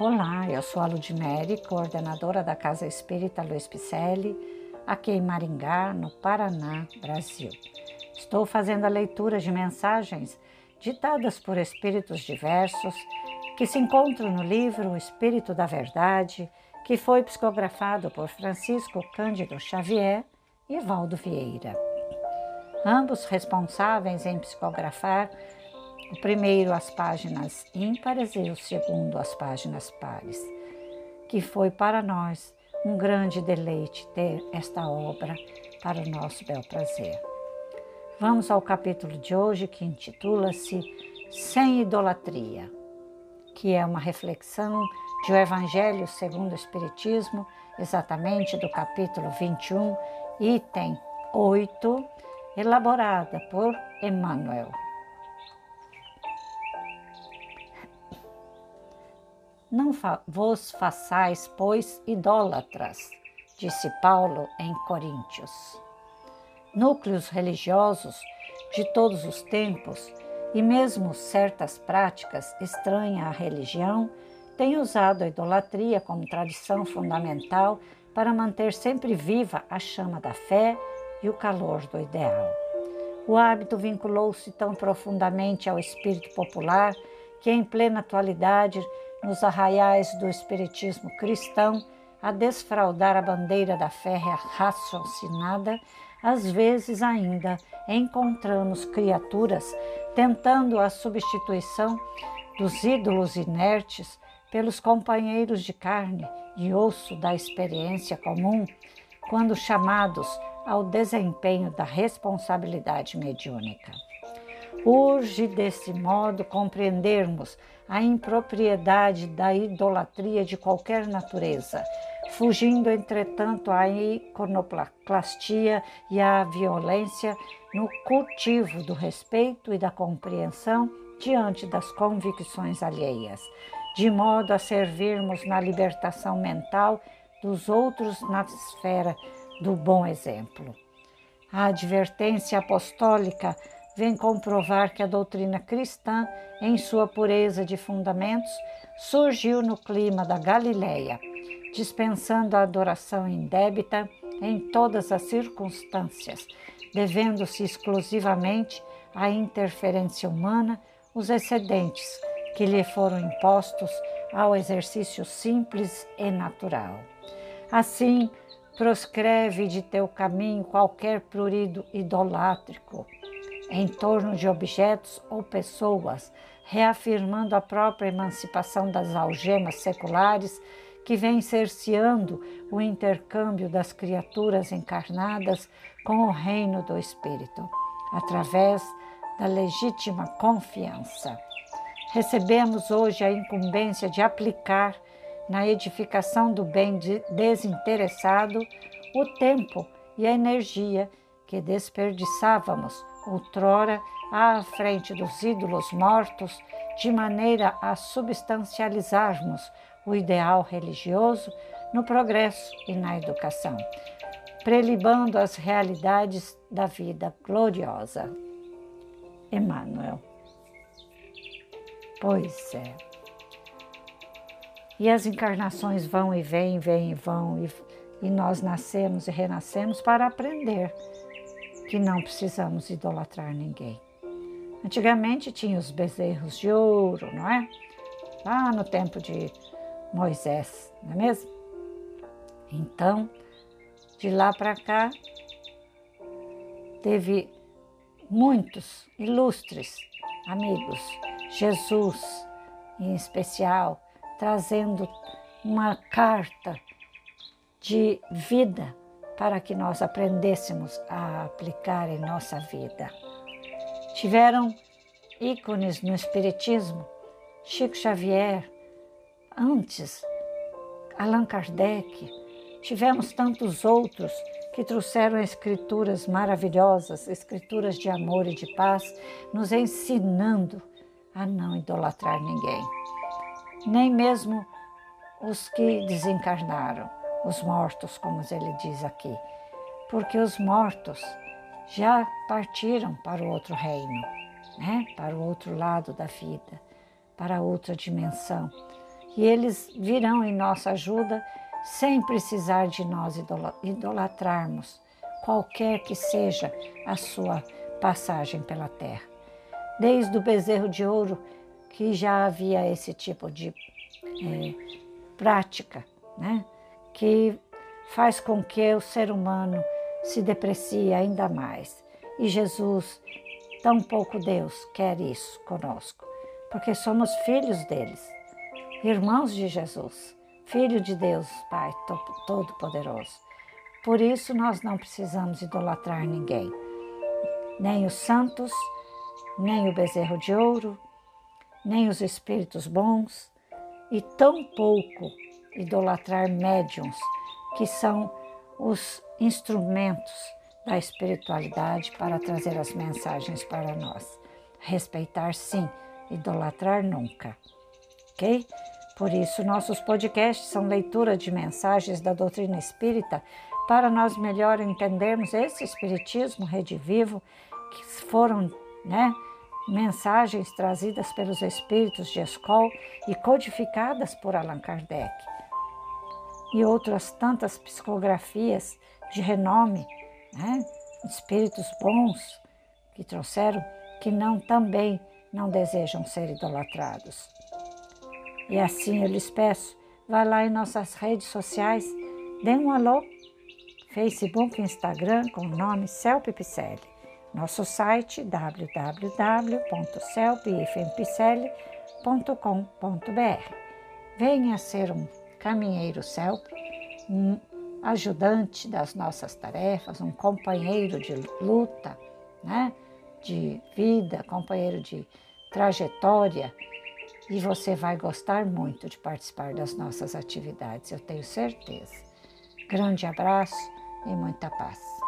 Olá, eu sou a Ludmere, coordenadora da Casa Espírita Luiz Picelli, aqui em Maringá, no Paraná, Brasil. Estou fazendo a leitura de mensagens ditadas por espíritos diversos que se encontram no livro O Espírito da Verdade, que foi psicografado por Francisco Cândido Xavier e Evaldo Vieira. Ambos responsáveis em psicografar o primeiro as páginas ímpares e o segundo as páginas pares, que foi para nós um grande deleite ter esta obra para o nosso bel prazer. Vamos ao capítulo de hoje que intitula-se Sem Idolatria, que é uma reflexão de o Evangelho segundo o Espiritismo, exatamente do capítulo 21, item 8, elaborada por Emmanuel. Não vos façais, pois, idólatras, disse Paulo em Coríntios. Núcleos religiosos de todos os tempos e mesmo certas práticas estranhas à religião têm usado a idolatria como tradição fundamental para manter sempre viva a chama da fé e o calor do ideal. O hábito vinculou-se tão profundamente ao espírito popular que, em plena atualidade, nos arraiais do espiritismo cristão, a desfraudar a bandeira da fé raciocinada, às vezes ainda encontramos criaturas tentando a substituição dos ídolos inertes pelos companheiros de carne e osso da experiência comum, quando chamados ao desempenho da responsabilidade mediúnica. Urge desse modo compreendermos a impropriedade da idolatria de qualquer natureza, fugindo, entretanto, à iconoclastia e à violência no cultivo do respeito e da compreensão diante das convicções alheias, de modo a servirmos na libertação mental dos outros na esfera do bom exemplo. A advertência apostólica vem comprovar que a doutrina cristã, em sua pureza de fundamentos, surgiu no clima da Galileia, dispensando a adoração indébita em todas as circunstâncias, devendo-se exclusivamente à interferência humana os excedentes que lhe foram impostos ao exercício simples e natural. Assim, proscreve de teu caminho qualquer prurido idolátrico, em torno de objetos ou pessoas, reafirmando a própria emancipação das algemas seculares que vem cerceando o intercâmbio das criaturas encarnadas com o reino do Espírito, através da legítima confiança. Recebemos hoje a incumbência de aplicar na edificação do bem desinteressado o tempo e a energia que desperdiçávamos outrora à frente dos ídolos mortos, de maneira a substancializarmos o ideal religioso no progresso e na educação, prelibando as realidades da vida gloriosa. Emmanuel. Pois é. E as encarnações vão e vêm, vêm e vão, e, e nós nascemos e renascemos para aprender que não precisamos idolatrar ninguém. Antigamente tinha os bezerros de ouro, não é? Lá no tempo de Moisés, não é mesmo? Então, de lá para cá, teve muitos ilustres amigos, Jesus em especial, trazendo uma carta de vida para que nós aprendêssemos a aplicar em nossa vida. Tiveram ícones no Espiritismo, Chico Xavier, antes, Allan Kardec, tivemos tantos outros que trouxeram escrituras maravilhosas, escrituras de amor e de paz, nos ensinando a não idolatrar ninguém, nem mesmo os que desencarnaram os mortos, como ele diz aqui, porque os mortos já partiram para o outro reino, né? para o outro lado da vida, para outra dimensão. e eles virão em nossa ajuda sem precisar de nós idolatrarmos, qualquer que seja a sua passagem pela terra. Desde o bezerro de ouro, que já havia esse tipo de é, prática, né? Que faz com que o ser humano se deprecie ainda mais. E Jesus, tão pouco Deus, quer isso conosco, porque somos filhos deles, irmãos de Jesus, filho de Deus, Pai Todo-Poderoso. Por isso nós não precisamos idolatrar ninguém, nem os santos, nem o bezerro de ouro, nem os espíritos bons, e tão pouco idolatrar médiums, que são os instrumentos da espiritualidade para trazer as mensagens para nós. Respeitar sim, idolatrar nunca. Ok? Por isso, nossos podcasts são leitura de mensagens da doutrina espírita para nós melhor entendermos esse espiritismo redivivo que foram, né? mensagens trazidas pelos espíritos de Escol e codificadas por Allan Kardec, e outras tantas psicografias de renome, né? espíritos bons que trouxeram, que não também não desejam ser idolatrados. E assim eu lhes peço, vá lá em nossas redes sociais, dê um alô, Facebook e Instagram com o nome Celpe. Nosso site www.celpifmpicele.com.br. Venha ser um caminheiro CELP, um ajudante das nossas tarefas, um companheiro de luta, né? de vida, companheiro de trajetória, e você vai gostar muito de participar das nossas atividades, eu tenho certeza. Grande abraço e muita paz.